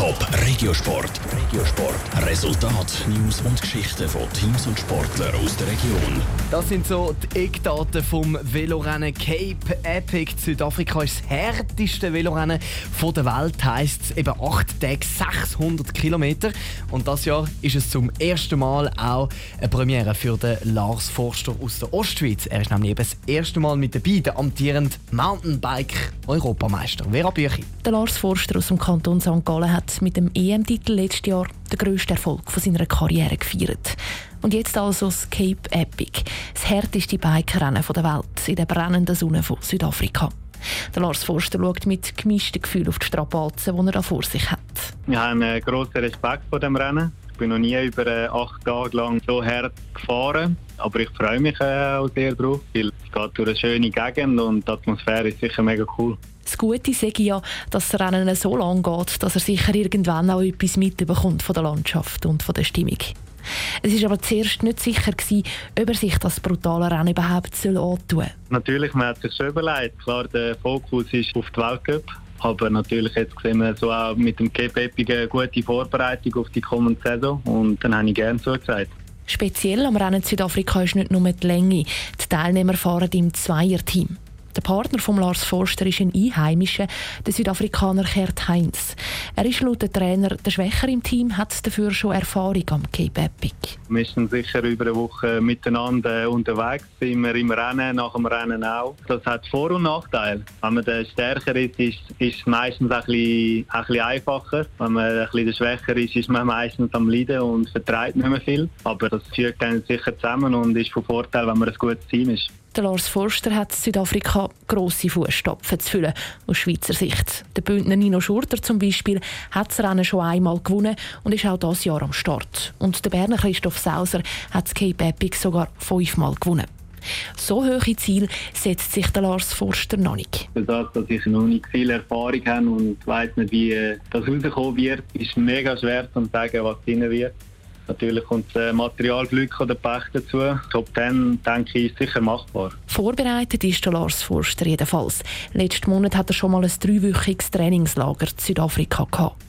Top Regiosport. Regiosport. Resultat, News und Geschichten von Teams und Sportlern aus der Region. Das sind so die Eckdaten vom Velorennen Cape Epic. Südafrika ist das härteste Velorennen von der Welt. Heisst eben 8 Tage 600 Kilometer. Und das Jahr ist es zum ersten Mal auch eine Premiere für den Lars Forster aus der Ostschweiz. Er ist nämlich eben das erste Mal mit dabei, der amtierende Mountainbike-Europameister. Vera Büchi. Der Lars Forster aus dem Kanton St. Gallen hat mit dem EM-Titel letztes Jahr den grössten Erfolg von seiner Karriere gefeiert. Und jetzt also das Cape Epic, das härteste Bike-Rennen der Welt in der brennenden Sonne von Südafrika. Der Lars Forster schaut mit gemischten Gefühlen auf die Strapazen, die er da vor sich hat. Ich habe einen grossen Respekt vor dem Rennen. Ich bin noch nie über äh, acht Tage lang so hart gefahren. Aber ich freue mich äh, auch sehr drauf, weil es geht durch eine schöne Gegend und die Atmosphäre ist sicher mega cool. Das Gute sage ja, dass das Rennen so lang geht, dass er sicher irgendwann auch etwas mitbekommt von der Landschaft und von der Stimmung. Es war aber zuerst nicht sicher, gewesen, ob er sich das brutale Rennen überhaupt antun soll. Natürlich, man hat sich schon überlegt. Klar, der Fokus ist auf die Weltcup. Aber natürlich jetzt sehen wir so auch mit dem Cape Epic eine gute Vorbereitung auf die kommende Saison und dann habe ich gerne zugesagt. Speziell am Rennen Südafrika ist nicht nur die Länge. Die Teilnehmer fahren im Zweierteam. Der Partner von Lars Forster ist ein Einheimischer, der Südafrikaner Gerd Heinz. Er ist laut dem Trainer der Schwächer im Team, hat dafür schon Erfahrung am Cape Epic. Wir sind sicher über eine Woche miteinander unterwegs, immer im Rennen, nach dem Rennen auch. Das hat Vor- und Nachteile. Wenn man der stärker ist, ist, es meistens ein bisschen, ein bisschen einfacher. Wenn man ein bisschen schwächer ist, ist man meistens am Leiden und vertreibt nicht mehr viel. Aber das führt dann sicher zusammen und ist von Vorteil, wenn man ein gutes Team ist. Der Lars Forster hat Südafrika grosse Fußstapfen zu füllen, aus Schweizer Sicht. Der Bündner Nino Schurter zum Beispiel hat das Rennen schon einmal gewonnen und ist auch dieses Jahr am Start. Und der Berner Christoph Sauser hat das Cape Epic sogar fünfmal gewonnen. So hohe Ziele setzt sich der Lars Forster noch nicht. Das, dass ich noch nicht viel Erfahrung habe und weiß nicht, wie das rauskommen wird, ist mega schwer zu sagen, was drin wird. Natürlich kommt das Materialglück oder Pech dazu. Top 10, denke ich, ist sicher machbar. Vorbereitet ist der Lars Forster jedenfalls. Letzten Monat hat er schon mal ein dreiwöchiges Trainingslager in Südafrika gehabt.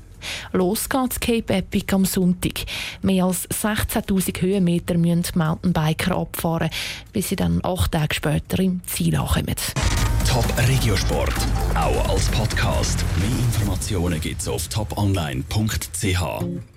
Los geht's Cape Epic am Sonntag. Mehr als 16.000 Höhenmeter müssen die Mountainbiker abfahren, bis sie dann acht Tage später im Ziel ankommen. Top Regiosport, auch als Podcast. Mehr Informationen gibt's auf toponline.ch.